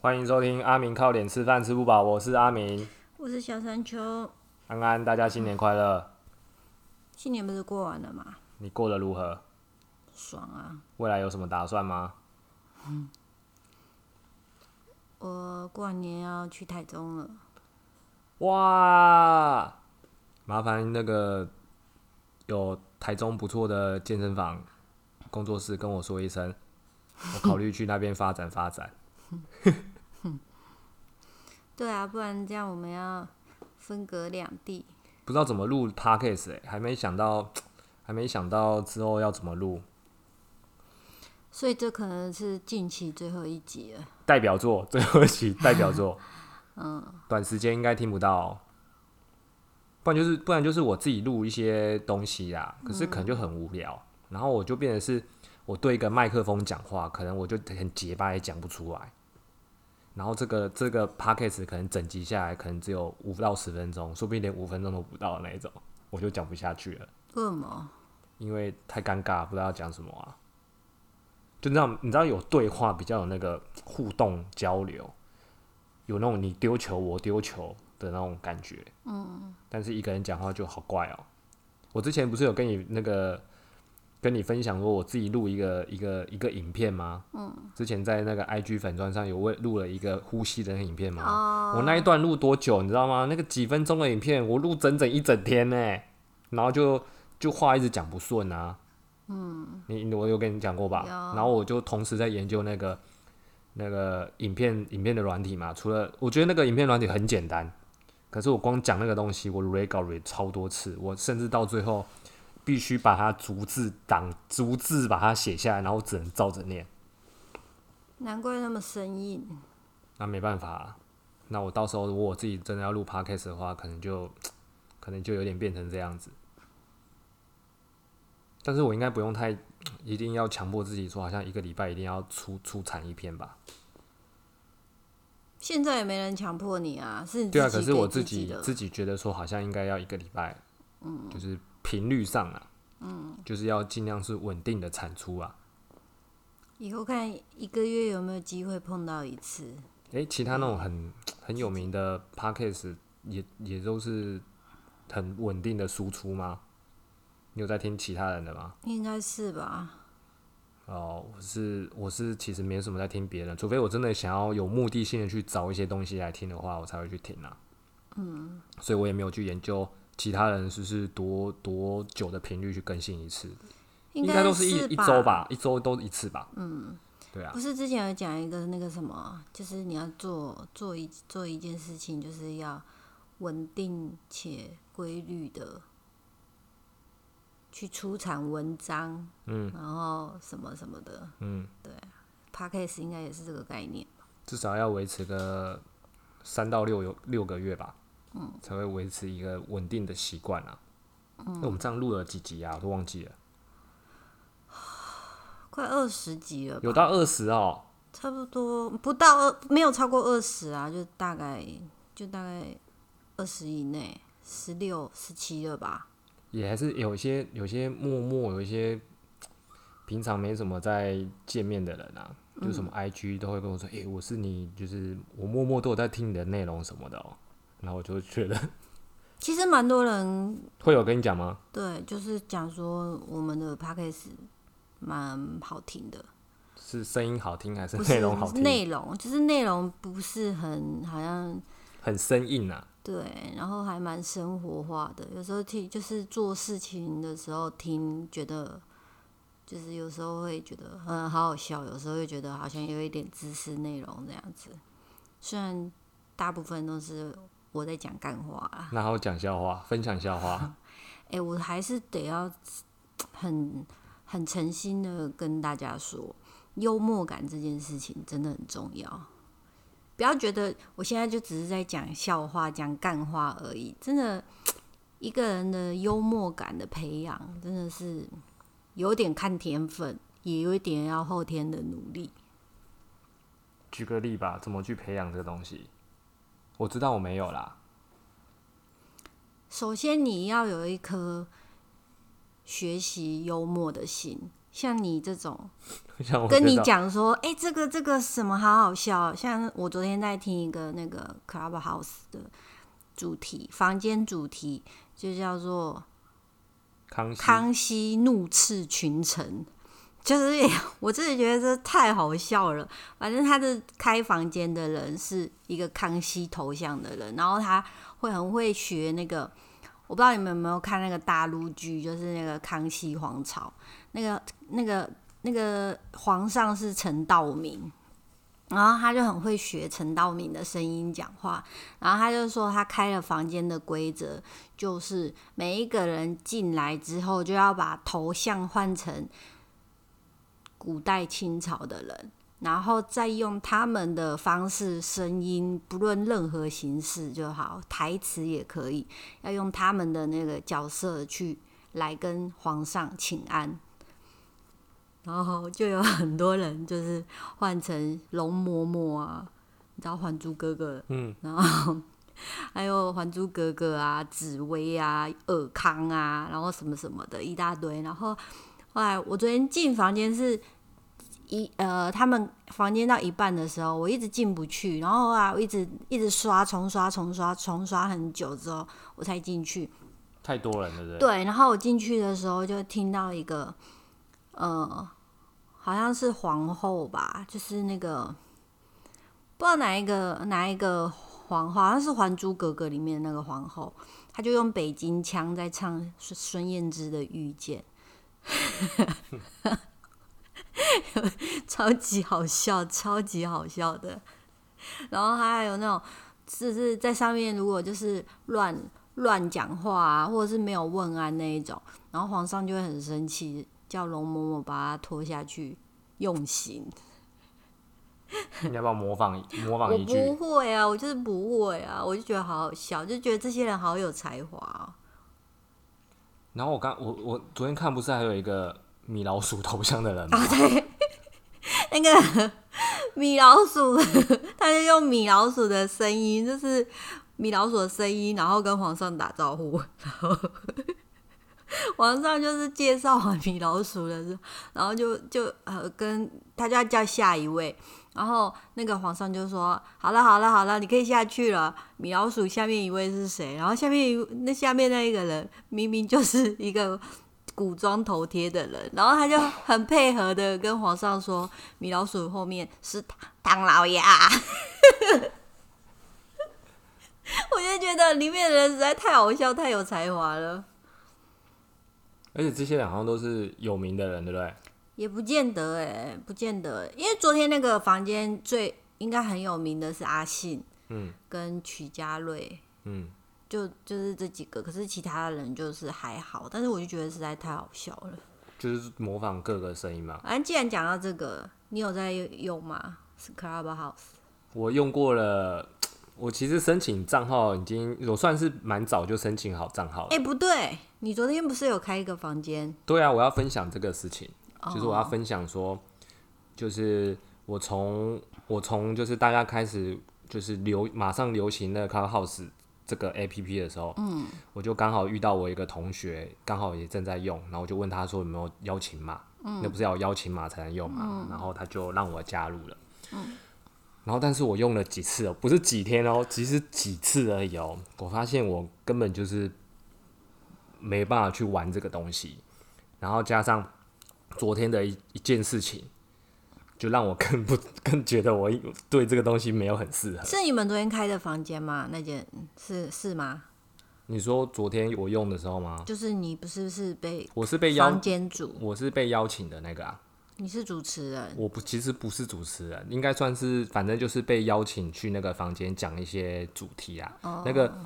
欢迎收听阿明靠脸吃饭吃不饱，我是阿明，我是小山丘。安安，大家新年快乐！新年不是过完了吗？你过得如何？爽啊！未来有什么打算吗？嗯我过完年要去台中了。哇！麻烦那个有台中不错的健身房工作室跟我说一声，我考虑去那边发展发展。对啊，不然这样我们要分隔两地。不知道怎么录 podcast 哎、还没想到，还没想到之后要怎么录。所以这可能是近期最后一集了。代表作最后一集代表作，嗯，短时间应该听不到哦、不然就是不然就是我自己录一些东西啦，可是可能就很无聊，然后我就变成是我对一个麦克风讲话，可能我就很结巴也讲不出来，然后这个这个 p a c k a g e 可能整集下来可能只有五到十分钟，说不定连五分钟都不到的那一种，我就讲不下去了。为什么？因为太尴尬，不知道要讲什么啊。就那种你知道有对话比较有那个互动交流，有那种你丢球我丢球的那种感觉。嗯。但是一个人讲话就好怪哦、我之前不是有跟你那个跟你分享说我自己录一个一个一个影片吗？嗯。之前在那个 IG 粉砖上有为录了一个呼吸的影片吗？哦，我那一段录多久，你知道吗？那个几分钟的影片，我录整整一整天呢，然后就就话一直讲不顺啊。嗯，你我有跟你讲过吧？然后我就同时在研究那个那个影片影片的软体嘛。除了我觉得那个影片软体很简单，可是我光讲那个东西，我 re 稿 re 超多次，我甚至到最后必须把它逐字挡逐字把它写下来，然后只能照着念。难怪那么生硬。那没办法啊、那我到时候如果我自己真的要录 podcast 的话，可能就可能就有点变成这样子。但是我应该不用太一定要强迫自己说，好像一个礼拜一定要出出产一篇吧？现在也没人强迫你啊，是你对啊，可是我自。己自己觉得说，好像应该要一个礼拜，嗯，就是频率上啊，嗯，就是要尽量是稳定的产出啊。以后看一个月有没有机会碰到一次。诶、其他那种很很有名的 podcast 也也都是很稳定的输出吗？你有在听其他人的吗？应该是吧？哦，我是我是其实没什么在听别人，除非我真的想要有目的性的去找一些东西来听的话，我才会去听啊。嗯，所以我也没有去研究其他人是不是多多久的频率去更新一次，应该都是一一周吧，一周都一次吧。嗯，对啊。不，是之前有讲一个那个什么，就是你要做做一做一件事情，就是要稳定且规律的去出产文章，嗯。然后什么什么的。嗯，对 p a d k a s 应该也是这个概念。至少要维持个三到六有六个月吧，嗯，才会维持一个稳定的习惯啊。那我们这样录了几集啊？我都忘记了，快二十集了吧，有到二十哦。差不多不到二，没有超过二十啊，就大概就大概二十以内，十六、十七了吧。也还是有一些有些默默有一些平常没什么在见面的人啊，就什么 IG 都会跟我说，诶、我是你，就是我默默都有在听你的内容什么的哦、然后我就觉得 其实蛮多人会有跟你讲吗？对，就是讲说我们的 p a c k a g e 蛮好听的，是声音好听还是内容好听？内容，就是内容不是很好像很生硬啊。对，然后还蛮生活化的。有时候听就是做事情的时候听，觉得就是有时候会觉得嗯好好笑，有时候会觉得好像有一点知识内容这样子。虽然大部分都是我在讲干话啦，然后讲笑话，分享笑话。哎、我还是得要很很诚心的跟大家说，幽默感这件事情真的很重要。不要觉得我现在就只是在讲笑话、讲干话而已。真的，一个人的幽默感的培养，真的是有点看天分，也有一点要后天的努力。举个例吧，怎么去培养这个东西？我知道我没有啦。首先，你要有一颗学习幽默的心，像你这种 像我跟你，讲说，哎、这个这个什么好好笑，像我昨天在听一个那个 Clubhouse 的主题，房间主题就叫做康熙。康熙怒斥群臣，就是 我真的觉得这太好笑了。反正他的开房间的人是一个康熙头像的人，然后他会很会学那个，我不知道你们有没有看那个大陆剧，就是那个康熙皇朝，那个那个那个皇上是陈道明。然后他就很会学陈道明的声音讲话，然后他就说他开了房间的规则，就是每一个人进来之后，就要把头像换成古代清朝的人，然后再用他们的方式、声音，不论任何形式就好，台词也可以，要用他们的那个角色去来跟皇上请安。然后就有很多人就是换成容嬷嬷啊，你知道《还珠格格》嗯，然后还有《还珠格格》啊、紫薇啊、尔康啊，然后什么什么的一大堆。然后后来我昨天进房间是一呃，他们房间到一半的时候，我一直进不去，然后啊，我一直一直刷、重刷、重刷、重刷很久之后，我才进去。太多人了，对对？然后我进去的时候就听到一个，呃，好像是皇后吧，就是那个不知道哪一个哪一个皇后，好像是《还珠格格》里面的那个皇后，她就用北京腔在唱孙孙燕姿的《遇见》，超级好笑，超级好笑的。然后还有那种，就是在上面如果就是乱乱讲话啊，或者是没有问安那一种，然后皇上就会很生气，叫龙嬷嬷把他拖下去用刑。你要不要模仿模仿我一句？不会啊，我就是不会啊，我就觉得好好笑，就觉得这些人好有才华哦。然后我刚我我昨天看不是还有一个米老鼠头像的人吗？啊，对，那个米老鼠，他就用米老鼠的声音，就是米老鼠的声音，然后跟皇上打招呼，然 后皇上就是介绍米老鼠的时候，然后就就呃跟他就要叫下一位，然后那个皇上就说：“好了好了好了，你可以下去了。”米老鼠下面一位是谁？然后下面那下面那一个人明明就是一个古装头贴的人，然后他就很配合的跟皇上说：“米老鼠后面是唐唐老鸭。”我就觉得里面的人实在太好笑、太有才华了。而且这些人好像都是有名的人，对不对？也不见得哎、不见得欸、因为昨天那个房间最应该很有名的是阿信嗯跟曲家瑞，嗯，就就是这几个，可是其他的人就是还好，但是我就觉得实在太好笑了。就是模仿各个声音嘛。反正既然讲到这个，你有在用吗？是 Clubhouse 我用过了，我其实申请账号已经，我算是蛮早就申请好账号了。哎、不对，你昨天不是有开一个房间？对啊，我要分享这个事情，哦就是我要分享说，就是我从我从就是大家开始就是流马上流行那个 Clubhouse 这个 A P P 的时候，嗯，我就刚好遇到我一个同学，刚好也正在用，然后我就问他说有没有邀请码，嗯，那不是要有邀请码才能用嘛，然后他就让我加入了，嗯。然后，但是我用了几次哦，不是几天哦，其实几次而已哦。我发现我根本就是没办法去玩这个东西，然后加上昨天的一一件事情，就让我更不 更觉得我对这个东西没有很适合。是你们昨天开的房间吗？那间是是吗？你说昨天我用的时候吗？就是你不是是被我是被邀房，间主，我是被邀请的那个啊。你是主持人，我不其实不是主持人，应该算是反正就是被邀请去那个房间讲一些主题啊。那个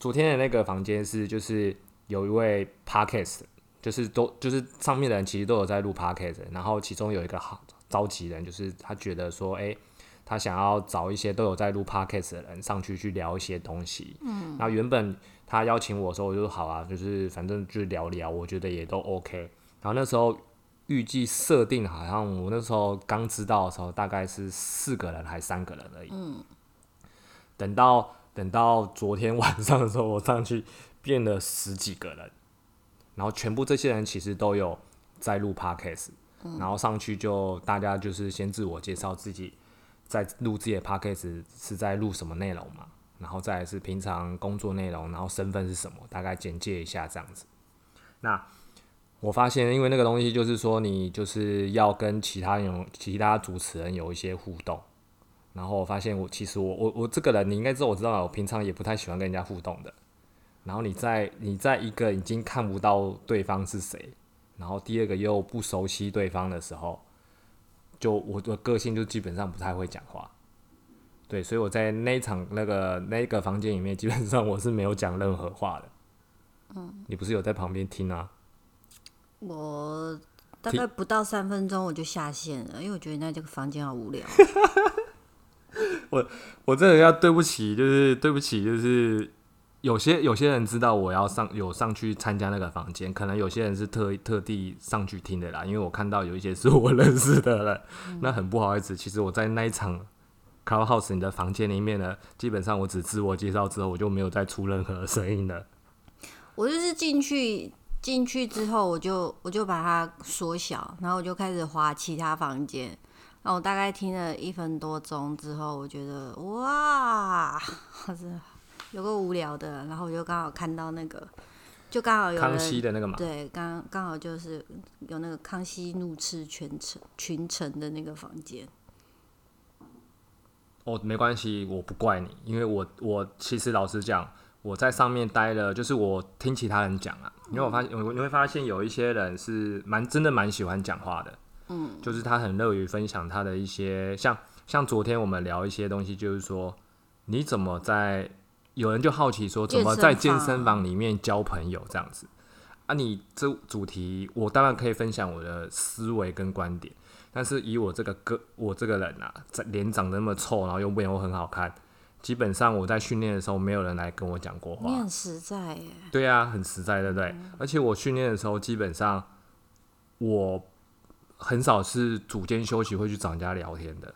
昨天的那个房间是就是有一位 podcast，就是都就是上面的人其实都有在录 podcast，然后其中有一个好召集人，就是他觉得说，哎、他想要找一些都有在录 podcast 的人上去去聊一些东西。嗯，那原本他邀请我的时候，我就说好啊，就是反正就聊聊，我觉得也都 OK。然后那时候预计设定好像我那时候刚知道的时候，大概是四个人还三个人而已。嗯，等到等到昨天晚上的时候，我上去变了十几个人，然后全部这些人其实都有在录 podcast，然后上去就大家就是先自我介绍自己，在录自己的 podcast 是在录什么内容嘛，然后再是平常工作内容，然后身份是什么，大概简介一下这样子。那我发现，因为那个东西就是说，你就是要跟其他有其他主持人有一些互动。然后我发现，我其实我我我这个人，你应该知道，我知道，我平常也不太喜欢跟人家互动的。然后你在你在一个已经看不到对方是谁，然后第二个又不熟悉对方的时候，就我的个性就基本上不太会讲话。对，所以我在那一场那个那个房间里面，基本上我是没有讲任何话的。嗯，你不是有在旁边听啊？我大概不到三分钟我就下线了，因为我觉得那这个房间好无聊。我我真的要对不起，就是对不起，就是有些有些人知道我要上有上去参加那个房间，可能有些人是特特地上去听的啦，因为我看到有一些是我认识的人，那很不好意思。其实我在那一场 Cloud House 你的房间里面呢，基本上我只自我介绍之后，我就没有再出任何声音了。我就是进去进去之后，我就我就把它缩小，然后我就开始划其他房间。那我大概听了一分多钟之后，我觉得哇，是有个无聊的。然后我就刚好看到那个，就刚好有康熙的那个嘛，对，刚刚好就是有那个康熙怒斥群臣群臣的那个房间。哦，没关系，我不怪你，因为我我其实老实讲，我在上面待了，就是我听其他人讲啊，因为我发现你会发现有一些人是蛮真的蛮喜欢讲话的。嗯，就是他很乐于分享他的一些，像像昨天我们聊一些东西，就是说你怎么在有人就好奇说怎么在健身房里面交朋友这样子啊？你这主题我当然可以分享我的思维跟观点，但是以我这个个我这个人啊，在脸长得那么臭，然后又没有很好看，基本上我在训练的时候没有人来跟我讲过话。你很实在耶。对啊，很实在，对不对？而且我训练的时候，基本上我。很少是组间休息会去找人家聊天的，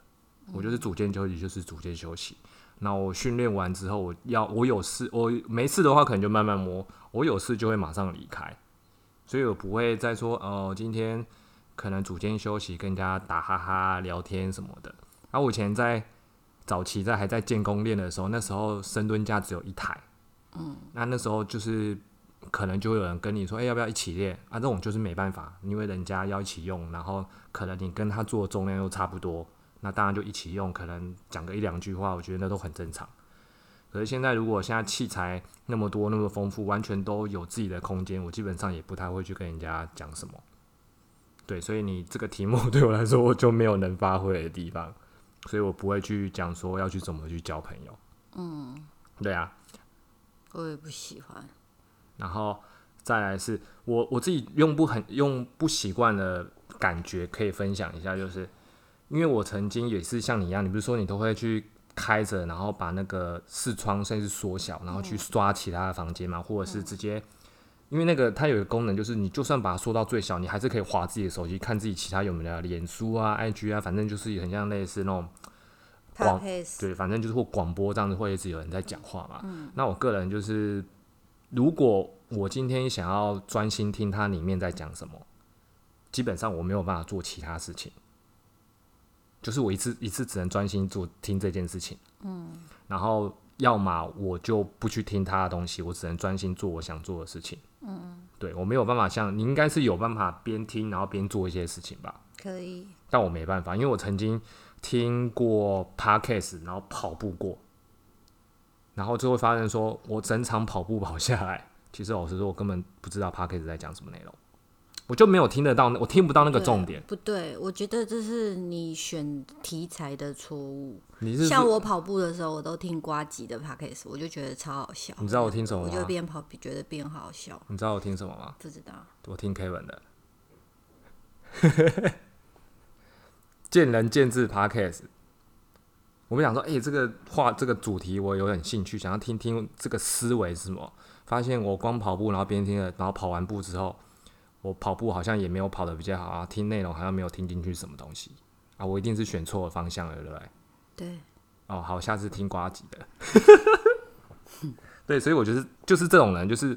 我就是组间休息就是组间休息。那我训练完之后，我要我有事，我没事的话可能就慢慢摸；我有事就会马上离开，所以我不会再说哦，今天可能组间休息跟人家打哈哈聊天什么的。然后我以前在早期在还在建功练的时候，那时候深蹲架只有一台，嗯，那那时候就是。可能就会有人跟你说：“哎，要不要一起练？”啊，这种就是没办法，因为人家要一起用，然后可能你跟他做的重量又差不多，那当然就一起用。可能讲个一两句话，我觉得那都很正常。可是现在，如果现在器材那么多、那么丰富，完全都有自己的空间，我基本上也不太会去跟人家讲什么。对，所以你这个题目 对我来说，我就没有能发挥的地方，所以我不会去讲说要去怎么去交朋友。嗯，对啊，我也不喜欢。然后再来是我我自己用不很用不习惯的感觉，可以分享一下，就是因为我曾经也是像你一样，你不是说你都会去开着，然后把那个视窗甚至缩小，然后去刷其他的房间嘛，或者是直接，因为那个它有一个功能，就是你就算把它缩到最小，你还是可以划自己的手机，看自己其他有没有脸书啊、IG 啊，反正就是很像类似那种广对，反正就是或广播这样子，会一直有人在讲话嘛。那我个人就是。如果我今天想要专心听它里面在讲什么，基本上我没有办法做其他事情，就是我一次一次只能专心做听这件事情。嗯，然后要么我就不去听他的东西，我只能专心做我想做的事情。嗯，对我没有办法像你应该是有办法边听然后边做一些事情吧？可以，但我没办法，因为我曾经听过 podcast，然后跑步过。然后就会发现，说我整场跑步跑下来，其实老实说，我根本不知道 p a r k e 在讲什么内容，我就没有听得到，我听不到那个重点。不对，我觉得这是你选题材的错误。你是像我跑步的时候，我都听瓜吉的 p a r k e 我就觉得超好笑。你知道我听什么吗？我就边跑觉得边好笑。你知道我听什么吗？不知道。我听 Kevin 的，见仁见智 p a r k e 我们想说，哎，这个话，这个主题我有点兴趣，想要听听这个思维是什么。发现我光跑步，然后边听了，然后跑完步之后，我跑步好像也没有跑的比较好啊，听内容好像没有听进去什么东西啊，我一定是选错了方向了，对不对？对。哦，好，下次听瓜吉的。对，所以我觉得就是这种人，就是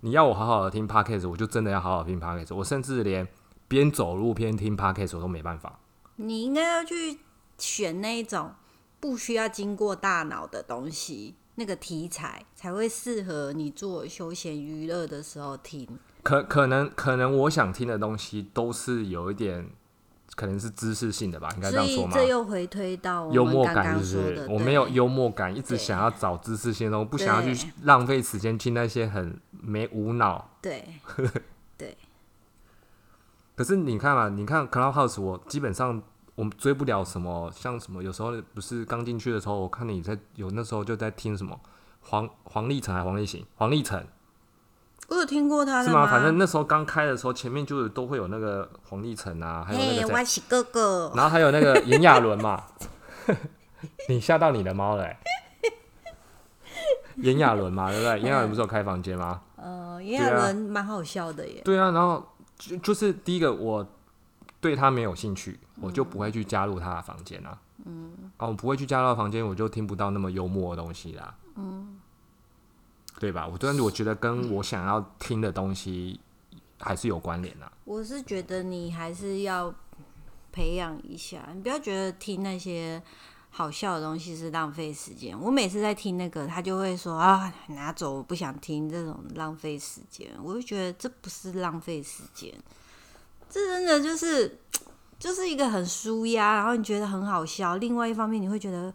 你要我好好的听 podcast，我就真的要好好听 podcast，我甚至连。边走路边听 podcast 我都没办法。你应该要去选那一种不需要经过大脑的东西，那个题材才会适合你做休闲娱乐的时候听。可可能可能我想听的东西都是有一点，可能是知识性的吧，应该这样说吗？以这又回推到幽默感是不刚说的，？是我没有幽默感，一直想要找知识性的东西，不想要去浪费时间听那些很没无脑。对 可是你看嘛，你看 Clubhouse，我基本上我们追不了什么，像什么有时候不是刚进去的时候，我看你在有那时候就在听什么黄黄立成还是黄立行，黄立成我有听过他的是吗？反正那时候刚开的时候，前面就是都会有那个黄立成啊，还有那嘿，个谁我是哥哥，然后还有那个炎亚纶嘛，你吓到你的猫了、欸。炎亚纶嘛，对不对？炎亚纶不是有开房间吗？呃，炎亚纶蛮好笑的耶。对啊，然后就就是第一个，我对他没有兴趣，我就不会去加入他的房间啊。嗯，啊，我不会去加入他房间，我就听不到那么幽默的东西啦。嗯，对吧？我但是我觉得跟我想要听的东西还是有关联啊。我是觉得你还是要培养一下，你不要觉得听那些好笑的东西是浪费时间。我每次在听那个，他就会说啊，拿走，我不想听这种浪费时间。我就觉得这不是浪费时间，这真的就是就是一个很舒压，然后你觉得很好笑。另外一方面，你会觉得，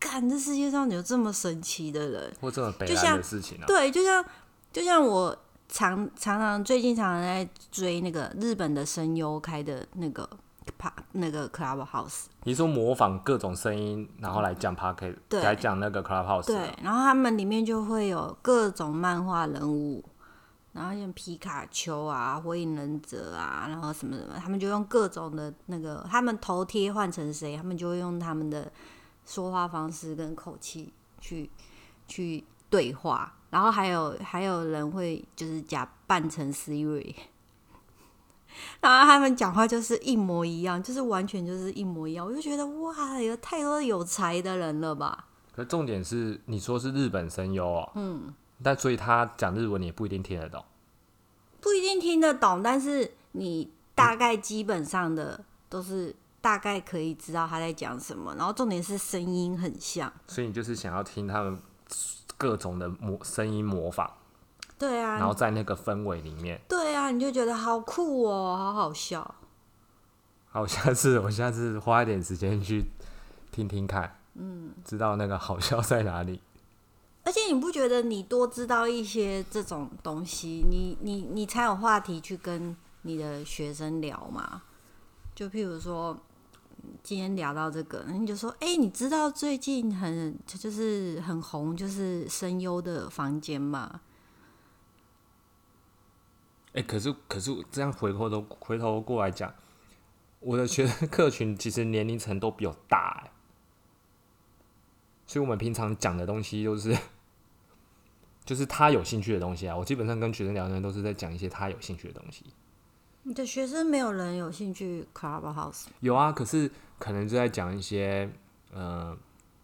干，这世界上有这么神奇的人，或这么北蓝就像的事情啊。对，就像就像我常常常最近常常在追那个日本的声优开的那个帕那个 Clubhouse，你说模仿各种声音，然后来讲 p a r k e t 对来讲那个 Clubhouse，对啊，然后他们里面就会有各种漫画人物。然后像皮卡丘啊、火影忍者啊，然后什么什么，他们就用各种的那个，他们头贴换成谁，他们就会用他们的说话方式跟口气去去对话。然后还有还有人会就是假扮成 Siri，然后他们讲话就是一模一样，就是完全就是一模一样。我就觉得哇，有太多有才的人了吧？可重点是你说是日本声优哦，嗯，但所以他讲日文你也不一定听得懂。不一定听得懂，但是你大概基本上的都是大概可以知道他在讲什么。然后重点是声音很像，所以你就是想要听他们各种的模声音模仿，对啊然后啊，在那个氛围里面。对啊，你就觉得好酷哦，好好笑。好，下次 我下次花一点时间去听听看，嗯，知道那个好笑在哪里。而且你不觉得你多知道一些这种东西，你你你才有话题去跟你的学生聊嘛？就譬如说，今天聊到这个，你就说，哎、你知道最近很就是很红，就是声优的房间嘛？哎、可是可是这样回头都回头过来讲，我的学生客群其实年龄层都比我大哎，所以我们平常讲的东西都是，就是他有兴趣的东西啊。我基本上跟学生聊天都是在讲一些他有兴趣的东西。你的学生没有人有兴趣 Clubhouse？有啊，可是可能就在讲一些呃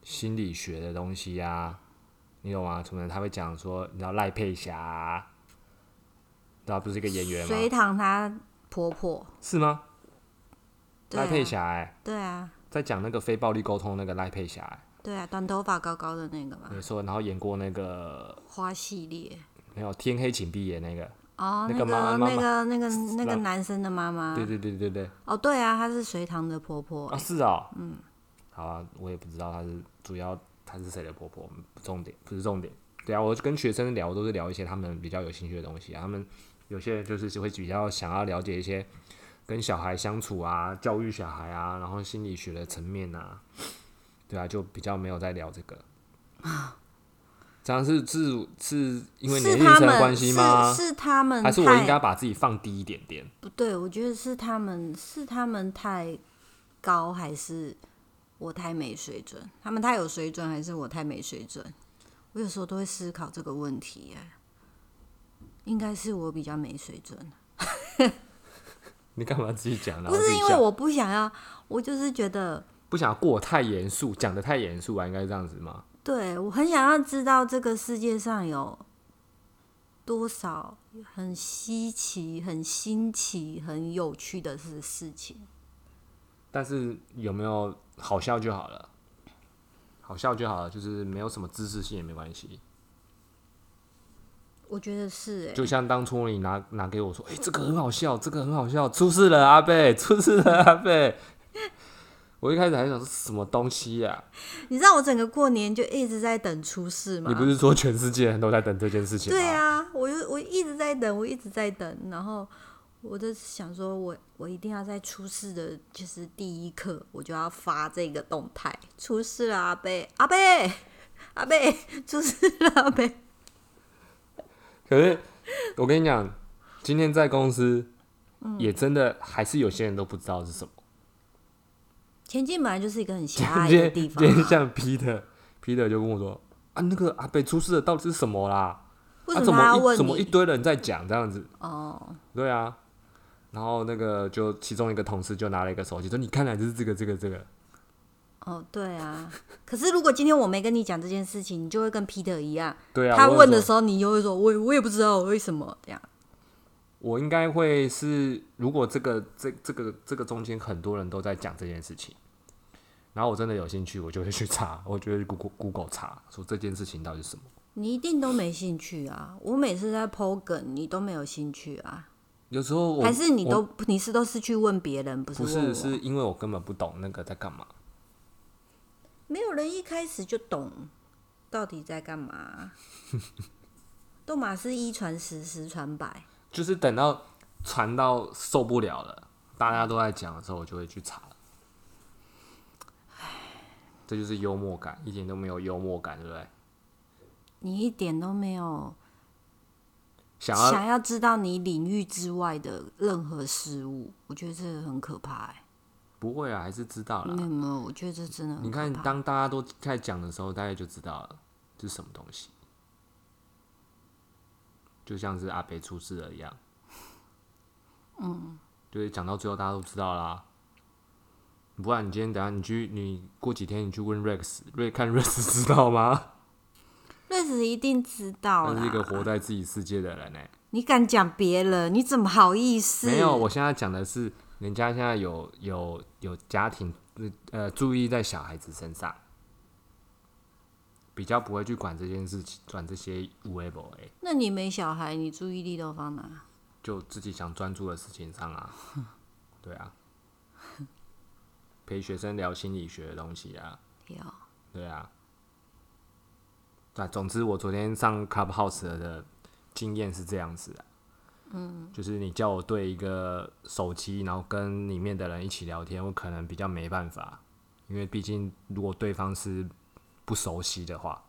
心理学的东西啊，你懂吗？什么他会讲说，你知道赖佩霞、啊，知道不是一个演员吗隋吗？唐她婆婆，是吗？对啊赖佩霞哎、对啊，在讲那个非暴力沟通那个赖佩霞、欸，对啊，短头发高高的那个嘛，没错，然后演过那个花系列。没有天黑请闭眼那个，哦，那那个个妈妈那个那个那个男生的妈妈，对对对对对，哦，对啊，她是隋唐的婆婆。啊欸，是哦，嗯，好啊，我也不知道她是主要她是谁的婆婆，不重点不是重点。对啊，我跟学生聊都是聊一些他们比较有兴趣的东西啊，他们有些人就是会比较想要了解一些跟小孩相处啊、教育小孩啊，然后心理学的层面啊，对啊，就比较没有在聊这个。这样是是是因为是年龄他们层的关系吗？是是他们还是我应该把自己放低一点点？不对？我觉得是他们是他们太高，还是我太没水准？他们太有水准，还是我太没水准？我有时候都会思考这个问题耶。应该是我比较没水准，你干嘛自己讲？呢不是因为我不想要，我就是觉得不想过太严肃，讲的太严肃啊，应该是这样子吗？对我很想要知道这个世界上有多少很稀奇、很新奇、很有趣的事事情。但是有没有好笑就好了，好笑就好了，就是没有什么知识性也没关系。我觉得是哎、就像当初你拿拿给我说，哎、这个很好笑，这个很好笑，出事了，阿贝，出事了，阿贝。我一开始还想说什么东西呀、你知道我整个过年就一直在等出事吗？你不是说全世界人都在等这件事情吗？对啊，我就我一直在等，我一直在等，然后我就想说我我一定要在出事的，就是第一刻我就要发这个动态，出事了，阿贝，阿贝，阿贝，出事了，阿贝。可是我跟你讲，今天在公司，嗯也真的还是有些人都不知道是什么。前进本来就是一个很狭隘的地方啊，今天像 Peter，Peter 就跟我说啊，那个阿北出事的，到底是什么啦？啊，为什么要问一怎么一？堆人在讲这样子？哦，对啊，然后那个就其中一个同事就拿了一个手机说：“你看来就是这个这个这个。哦，对啊。可是如果今天我没跟你讲这件事情，你就会跟 Peter 一样，”对啊，他问的时候，你就会说，我我也不知道为什么这样。我应该会是，如果这个这这个这个中间很多人都在讲这件事情，然后我真的有兴趣，我就会去查，我就会 Google Google 查，说这件事情到底是什么。你一定都没兴趣啊！我每次在剖梗，你都没有兴趣啊？有时候我还是你都你是都是去问别人，不是不？是是因为我根本不懂那个在干嘛。没有人一开始就懂到底在干嘛。都马是一传十，十传百。就是等到传到受不了了，大家都在讲的时候，我就会去查。这就是幽默感，一点都没有幽默感，对不对？你一点都没有想要想要知道你领域之外的任何事物，我觉得这个很可怕、欸。不会啊，还是知道了没。有没有，我觉得这真的很你看，当大家都开始讲的时候，大家就知道了这是什么东西。就像是阿北出事了一样，嗯，就是讲到最后大家都知道啦。不然你今天等下你去，你过几天你去问 Rex，瑞看 Rex 知道吗？瑞子一定知道啦。他是一个活在自己世界的人呢、你敢讲别人，你怎么好意思？没有，我现在讲的是人家现在有有有家庭，呃，注意在小孩子身上，比较不会去管这件事情，管这些无为不为，那你没小孩，你注意力都放哪？就自己想专注的事情上啊。对啊，陪学生聊心理学的东西啊，有。对啊。那总之，我昨天上 Clubhouse 的经验是这样子的，嗯，就是你叫我对一个手机，然后跟里面的人一起聊天，我可能比较没办法，因为毕竟如果对方是不熟悉的话，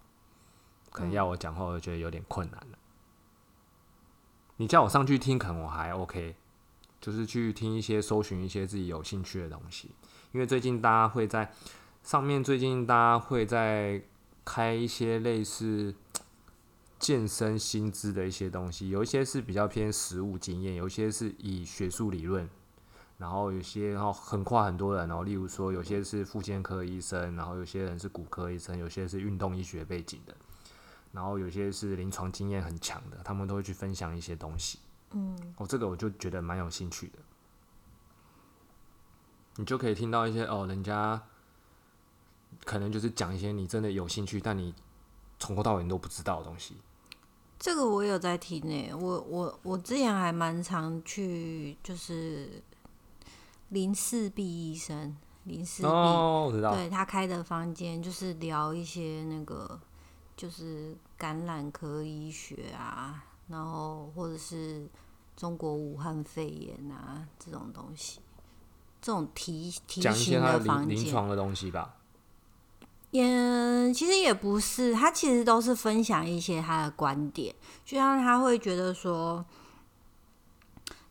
可能要我讲话，我就觉得有点困难了。你叫我上去听，可能我还 OK，就是去听一些搜寻一些自己有兴趣的东西，因为最近大家会在上面，最近大家会在开一些类似健身薪资的一些东西，有一些是比较偏实务经验，有一些是以学术理论，然后有些然后横跨很多人哦，例如说有些是妇健科医生，然后有些人是骨科医生，有些是运动医学背景的，然后有些是临床经验很强的，他们都会去分享一些东西。嗯，哦，这个我就觉得蛮有兴趣的。你就可以听到一些哦，人家可能就是讲一些你真的有兴趣，但你从头到尾你都不知道的东西。这个我有在听诶、我我我之前还蛮常去，就是林世璧医生，林世璧，哦，我知道，对他开的房间就是聊一些那个就是感染科医学啊，然后或者是中国武汉肺炎啊这种东西，这种题题讲一些型他的房间。临临床的东西吧。也其实也不是，他其实都是分享一些他的观点，就像他会觉得说，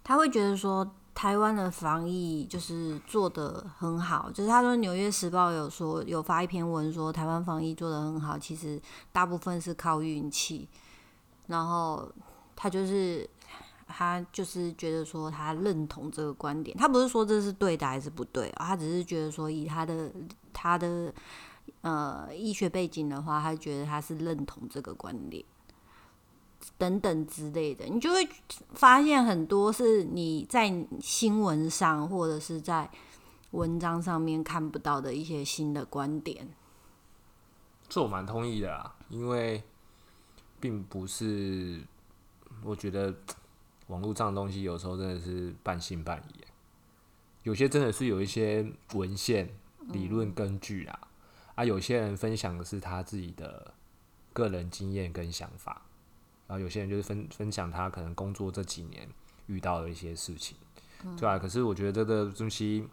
他会觉得说台湾的防疫就是做的很好，就是他说《纽约时报》有说有发一篇文说台湾防疫做的很好，其实大部分是靠运气，然后他就是。他就是觉得说，他认同这个观点。他不是说这是对的还是不对啊，他只是觉得说，以他的他的呃医学背景的话，他觉得他是认同这个观点。等等之类的，你就会发现很多是你在新闻上或者是在文章上面看不到的一些新的观点。这我蛮同意的啊，因为并不是，我觉得网络上的东西有时候真的是半信半疑，有些真的是有一些文献理论根据啊，啊，有些人分享的是他自己的个人经验跟想法，然后有些人就是分分享他可能工作这几年遇到的一些事情，对啊，可是我觉得这个东西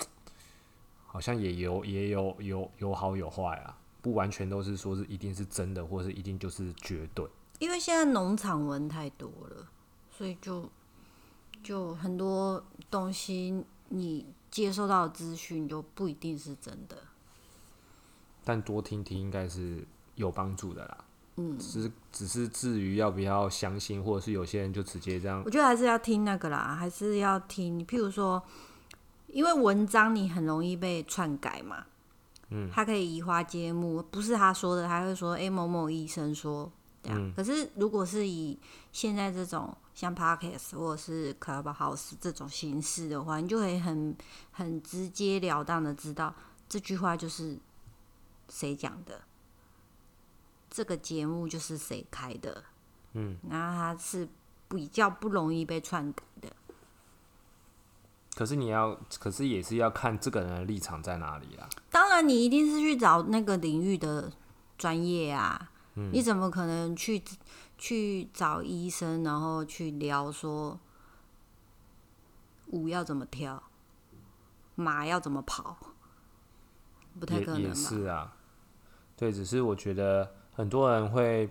好像也有也有有有好有坏啊。不完全都是说是一定是真的，或是一定就是绝对。因为现在农场文太多了，所以就就很多东西你接收到的资讯就不一定是真的。但多听听应该是有帮助的啦。嗯，只只是至于要不要相信，或者是有些人就直接这样。我觉得还是要听那个啦，还是要听。譬如说，因为文章你很容易被篡改嘛。嗯他可以移花接木，不是他说的，他会说：“哎，某某医生说这样。”可是如果是以现在这种像 Podcast 或者是 Clubhouse 这种形式的话，你就可以很很直截了当的知道这句话就是谁讲的，这个节目就是谁开的。嗯，然后他是比较不容易被篡改的。可是你要，可是也是要看这个人的立场在哪里啊。当然，你一定是去找那个领域的专业啊。嗯。你怎么可能去去找医生，然后去聊说舞要怎么跳，马要怎么跑？不太可能也是啊。对，只是我觉得很多人会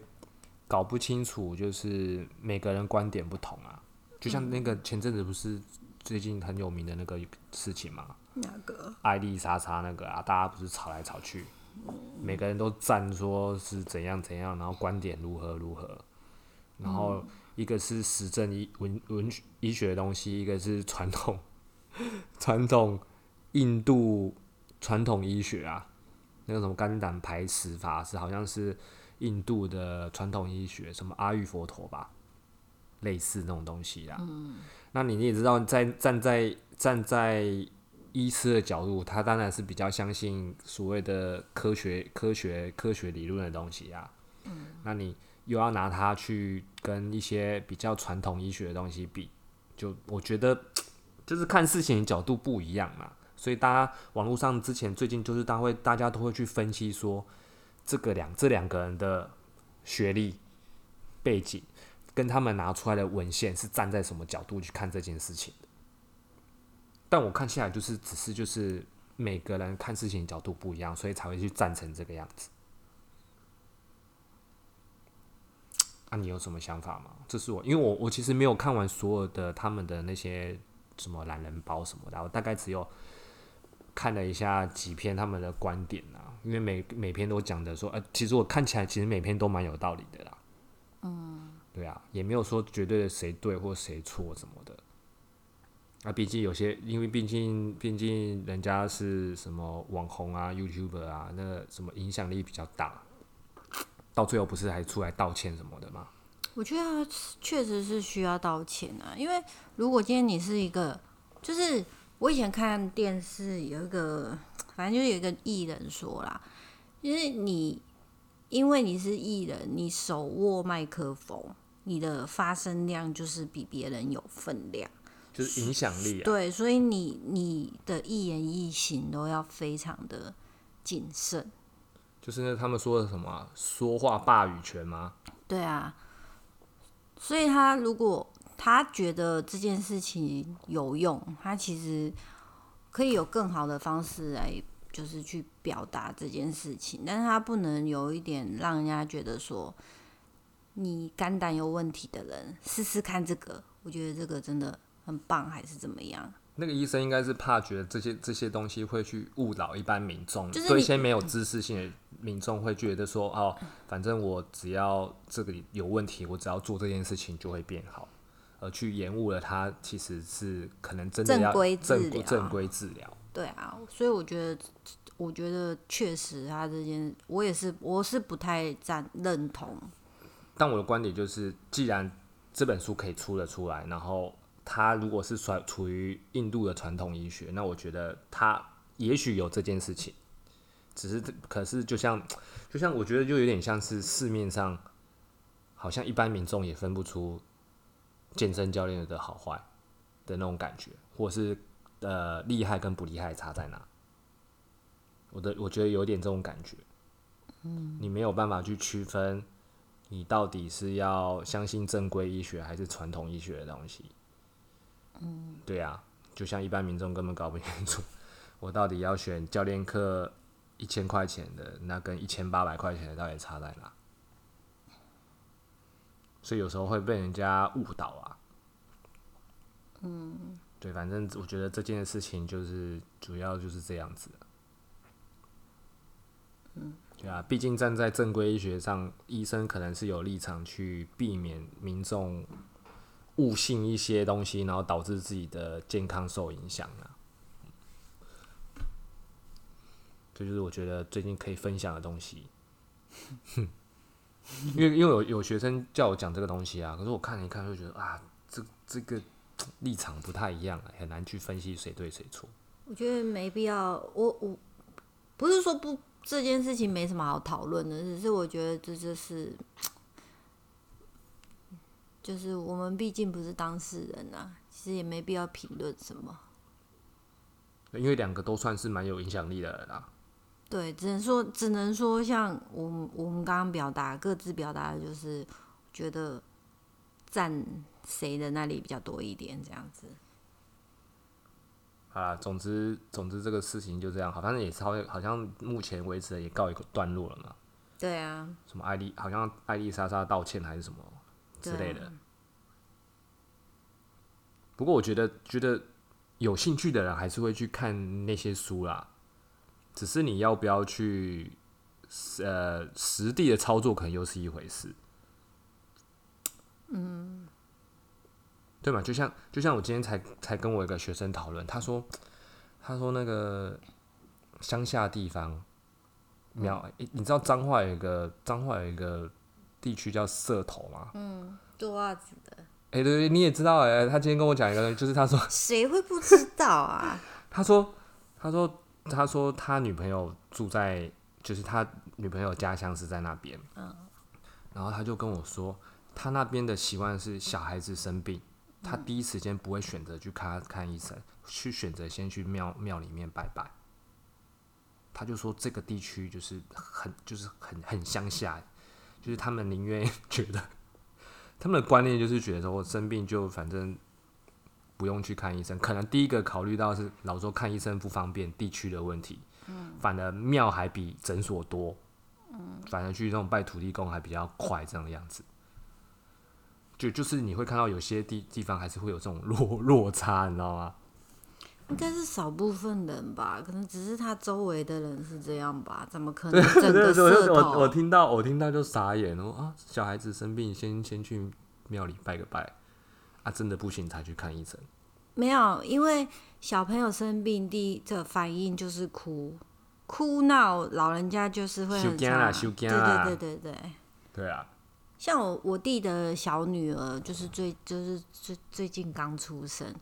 搞不清楚，就是每个人观点不同啊。就像那个前阵子不是。最近很有名的那个事情嘛，哪个？艾丽莎莎那个啊，大家不是吵来吵去，每个人都站说是怎样怎样，然后观点如何如何，然后一个是实证医文文医学的东西，一个是传统 传统印度传统医学啊，那个什么肝胆排石法是好像是印度的传统医学，什么阿育佛陀吧，类似那种东西啦。那你也知道，在站在站在医师的角度，他当然是比较相信所谓的科学、科学、科学理论的东西啊。嗯。那你又要拿它去跟一些比较传统医学的东西比，就我觉得 就是看事情角度不一样嘛。所以大家网络上之前最近就是大会大家都会去分析说，这个两这两个人的学历背景。跟他们拿出来的文献是站在什么角度去看这件事情的？但我看下来就是只是就是每个人看事情角度不一样，所以才会去赞成这个样子。那你有什么想法吗？这是我，因为我我其实没有看完所有的他们的那些什么懒人包什么的，我大概只有看了一下几篇他们的观点啊，因为每每篇都讲的说，呃，其实我看起来其实每篇都蛮有道理的啦。嗯。对啊，也没有说绝对的谁对或谁错什么的。啊，毕竟有些，因为毕竟毕竟人家是什么网红啊、YouTuber 啊，那什么影响力比较大，到最后不是还出来道歉什么的吗？我觉得确实是需要道歉啊，因为如果今天你是一个，就是我以前看电视有一个，反正就有一个艺人说啦，就是你因为你是艺人，你手握麦克风。你的发声量就是比别人有分量，就是影响力。啊对，所以你你的一言一行都要非常的谨慎。就是那他们说的什么说话话语权吗？对啊，所以他如果他觉得这件事情有用，他其实可以有更好的方式来，就是去表达这件事情，但是他不能有一点让人家觉得说。你肝胆有问题的人试试看这个，我觉得这个真的很棒，还是怎么样？那个医生应该是怕觉得这些这些东西会去误导一般民众，对一些没有知识性的民众会觉得说，哦，反正我只要这个有问题，我只要做这件事情就会变好，而去延误了他其实是可能真的要正正规治疗。对啊，所以我觉得，我觉得确实他这件，我也是我是不太赞认同。但我的观点就是，既然这本书可以出得出来，然后他如果是传处于印度的传统医学，那我觉得他也许有这件事情，只是可是就像就像我觉得就有点像是市面上好像一般民众也分不出健身教练的好坏的那种感觉，或是呃厉害跟不厉害差在哪？我的我觉得有点这种感觉，嗯，你没有办法去区分。你到底是要相信正规医学还是传统医学的东西？对啊，就像一般民众根本搞不清楚，我到底要选教练课一千块钱的，那跟一千八百块钱的到底差在哪？所以有时候会被人家误导啊。嗯，对，反正我觉得这件事情就是主要就是这样子。对啊，毕竟站在正规医学上，医生可能是有立场去避免民众误信一些东西，然后导致自己的健康受影响啊。这就是我觉得最近可以分享的东西。因为因为有有学生叫我讲这个东西啊，可是我看了一看，就觉得啊，这这个立场不太一样，很难去分析谁对谁错。我觉得没必要，我我不是说不。这件事情没什么好讨论的，只是我觉得这就是，就是我们毕竟不是当事人啊，其实也没必要评论什么。因为两个都算是蛮有影响力的人啊。对，只能说，只能说，像我们我们刚刚表达各自表达的，就是觉得站谁的那里比较多一点，这样子。啊，总之，总之这个事情就这样，好，反正也稍微好像目前为止也告一个段落了嘛。对啊。什么艾丽，好像艾丽莎莎道歉还是什么之类的。不过我觉得，觉得有兴趣的人还是会去看那些书啦。只是你要不要去，呃，实地的操作，可能又是一回事。嗯。对嘛？就像就像我今天才才跟我一个学生讨论，他说他说那个乡下地方苗，你知道彰化有一个彰化有一个地区叫社头嘛？嗯，做袜子的。哎，对对，你也知道哎。他今天跟我讲一个，就是他说 谁会不知道啊？他说他说他说他女朋友住在，就是他女朋友家乡是在那边。嗯，然后他就跟我说，他那边的习惯是小孩子生病。他第一时间不会选择去看看医生，去选择先去庙庙里面拜拜。他就说这个地区就是很就是很很乡下，就是他们宁愿 觉得他们的观念就是觉得说我生病就反正不用去看医生，可能第一个考虑到是老说看医生不方便地区的问题，嗯，反而庙还比诊所多，嗯，反而去那种拜土地公还比较快这样的样子。就就是你会看到有些地地方还是会有这种 落落差，你知道吗？应该是少部分人吧，可能只是他周围的人是这样吧？怎么可能整个社头？我我听到我听到就傻眼哦啊！小孩子生病，先先去庙里拜个拜啊，真的不行才去看医生。没有，因为小朋友生病，第一这反应就是哭哭闹，老人家就是会。对对对对对，对啊。像我我弟的小女儿，就是最就是最最近刚出生，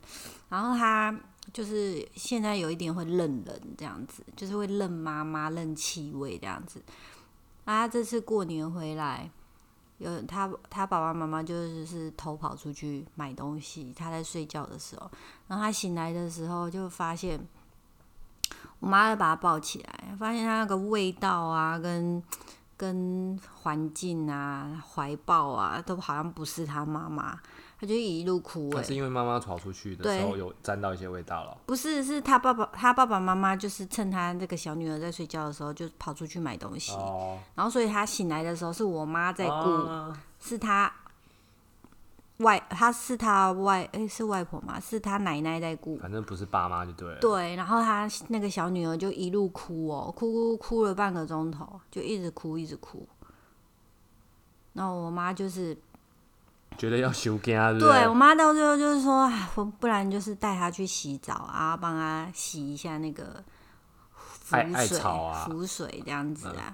然后她就是现在有一点会认人这样子，就是会认妈妈、认气味这样子。啊，这次过年回来，有他他爸爸妈妈就是是偷跑出去买东西，他在睡觉的时候，然后他醒来的时候就发现，我妈把他抱起来，发现他那个味道啊跟。跟环境啊、怀抱啊，都好像不是他妈妈，他就一路哭。是因为妈妈跑出去的时候有沾到一些味道了。不是，是他爸爸，他爸爸妈妈就是趁他那个小女儿在睡觉的时候，就跑出去买东西。哦。然后，所以他醒来的时候是我妈在顾，是他。外，他是他外，哎，是外婆吗？是他奶奶在顾，反正不是爸妈就对了。对，然后他那个小女儿就一路哭哦，哭哭哭了半个钟头，就一直哭一直哭。然后我妈就是觉得要休假，对我妈到最后就是说，不不然就是带她去洗澡啊，帮她洗一下那个浮水、浮水这样子啊。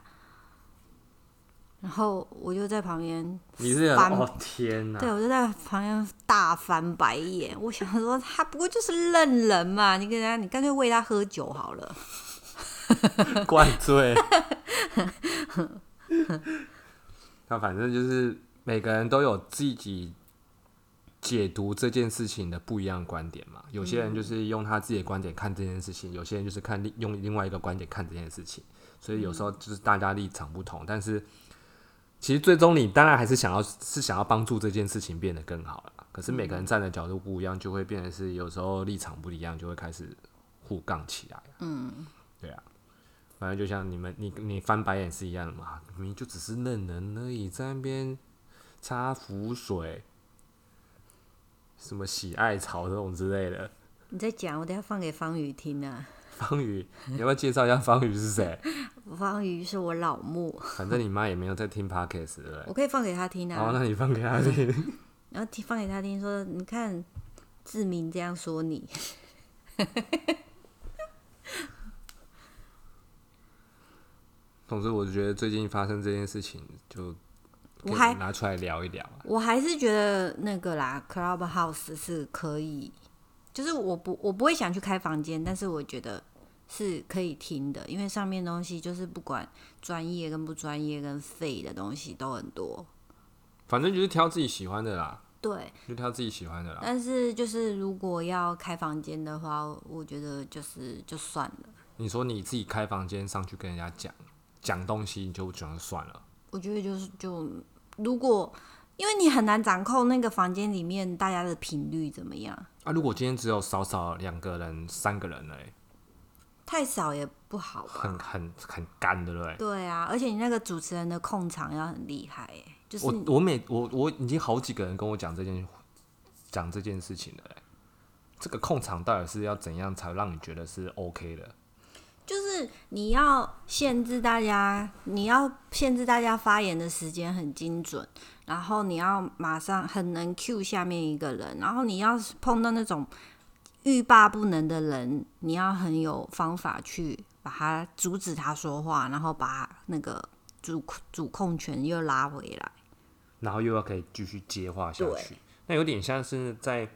然后我就在旁边，你是翻哦天哪！对我就在旁边大翻白眼。我想说，他不过就是认人嘛，你跟他，你干脆喂他喝酒好了。灌醉。那反正就是每个人都有自己解读这件事情的不一样的观点嘛。有些人就是用他自己的观点看这件事情，有些人就是看另用另外一个观点看这件事情。所以有时候就是大家立场不同，但是其实最终你当然还是想要是想要帮助这件事情变得更好了。可是每个人站的角度不一样，就会变得是有时候立场不一样，就会开始互杠起来。嗯，对啊。反正就像你们，你你翻白眼是一样的嘛，明明就只是认人而已，在那边擦浮水，什么喜爱草这种之类的。你在讲，我等下放给方宇听啊。方宇，你要不要介绍一下方宇是谁？方宇是我老木。反正你妈也没有在听 podcast，对不对？我可以放给他听啊。好，那你放给他听。然后听放给他听，说你看志明这样说你。总之，我觉得最近发生这件事情，就我还拿出来聊一聊。我还是觉得那个啦，Clubhouse 是可以，就是我不我不会想去开房间，但是我觉得是可以听的，因为上面东西就是不管专业跟不专业跟废的东西都很多。反正就是挑自己喜欢的啦。对，就挑自己喜欢的啦。但是就是如果要开房间的话，我觉得就是就算了。你说你自己开房间上去跟人家讲。讲东西你就只能算了。我觉得就是就如果因为你很难掌控那个房间里面大家的频率怎么样啊？如果今天只有少少两个人、三个人嘞，太少也不好吧？很很很干，对不对？对啊，而且你那个主持人的控场要很厉害，就是我我每我我已经好几个人跟我讲这件讲这件事情了，这个控场到底是要怎样才让你觉得是 OK 的？就是你要限制大家，你要限制大家发言的时间很精准，然后你要马上很能 Q 下面一个人，然后你要碰到那种欲罢不能的人，你要很有方法去把他阻止他说话，然后把那个主主控权又拉回来，然后又要可以继续接话下去。那有点像是在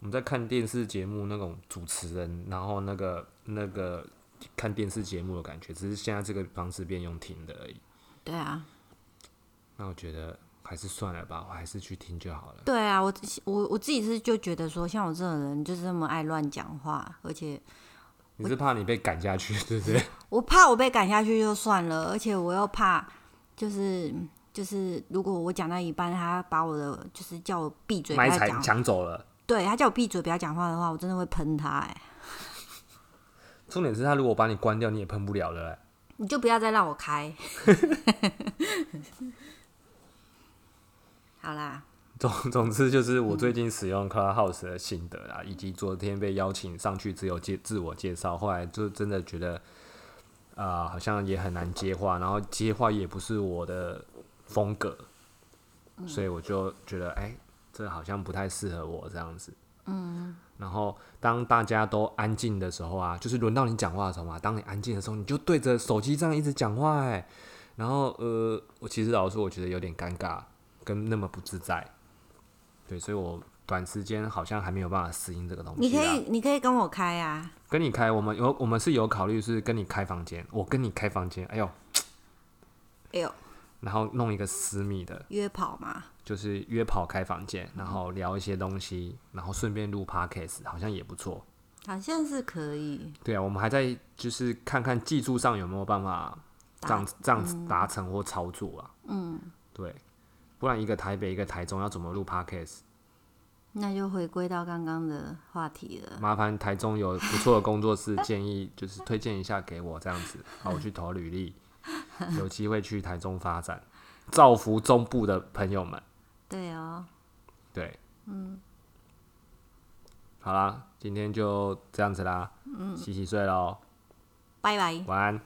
我们在看电视节目那种主持人，然后那个那个。看电视节目的感觉，只是现在这个方式变用听的而已。对啊，那我觉得还是算了吧，我还是去听就好了。对啊，我我我自己是就觉得说，像我这种人就是这么爱乱讲话，而且你是怕你被赶下去，对不对？我怕我被赶下去就算了，而且我又怕就是就是如果我讲到一半，他把我的就是叫我闭嘴，买彩抢走了。对他叫我闭嘴不要讲话的话，我真的会喷他哎。重点是他如果把你关掉，你也喷不了了。你就不要再让我开。好啦。总总之就是我最近使用 Clubhouse 的心得啦，以及昨天被邀请上去只有介自我介绍，后来就真的觉得啊，好像也很难接话，然后接话也不是我的风格，所以我就觉得哎，这好像不太适合我这样子。嗯。然后当大家都安静的时候啊，就是轮到你讲话的时候嘛。当你安静的时候，你就对着手机这样一直讲话，哎，然后呃，我其实老实说，我觉得有点尴尬，跟那么不自在。对，所以我短时间好像还没有办法适应这个东西。你可以，你可以跟我开啊。跟你开，我们有，我们是有考虑是跟你开房间，我跟你开房间。哎呦，哎呦。然后弄一个私密的约跑嘛，就是约跑开房间，然后聊一些东西，然后顺便录 podcast，好像也不错，好像是可以。对啊，我们还在就是看看技术上有没有办法这样这样子达成或操作啊。嗯，对，不然一个台北一个台中要怎么录 podcast？那就回归到刚刚的话题了。麻烦台中有不错的工作室，建议就是推荐一下给我这样子，好，我去投履历。有机会去台中发展，造福中部的朋友们。对哦，对，嗯，好啦，今天就这样子啦，嗯，洗洗睡喽，拜拜，晚安。